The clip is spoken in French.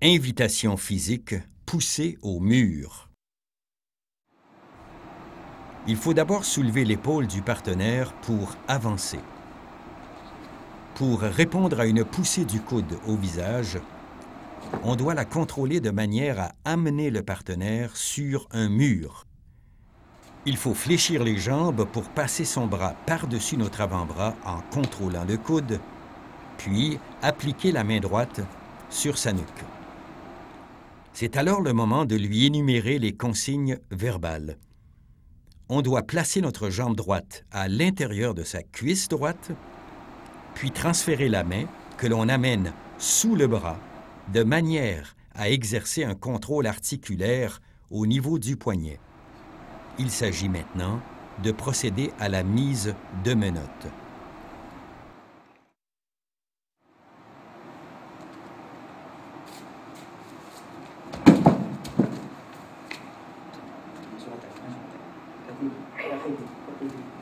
Invitation physique, pousser au mur. Il faut d'abord soulever l'épaule du partenaire pour avancer. Pour répondre à une poussée du coude au visage, on doit la contrôler de manière à amener le partenaire sur un mur. Il faut fléchir les jambes pour passer son bras par-dessus notre avant-bras en contrôlant le coude, puis appliquer la main droite sur sa nuque. C'est alors le moment de lui énumérer les consignes verbales. On doit placer notre jambe droite à l'intérieur de sa cuisse droite, puis transférer la main que l'on amène sous le bras de manière à exercer un contrôle articulaire au niveau du poignet. Il s'agit maintenant de procéder à la mise de menottes. 嗯还要费劲不费劲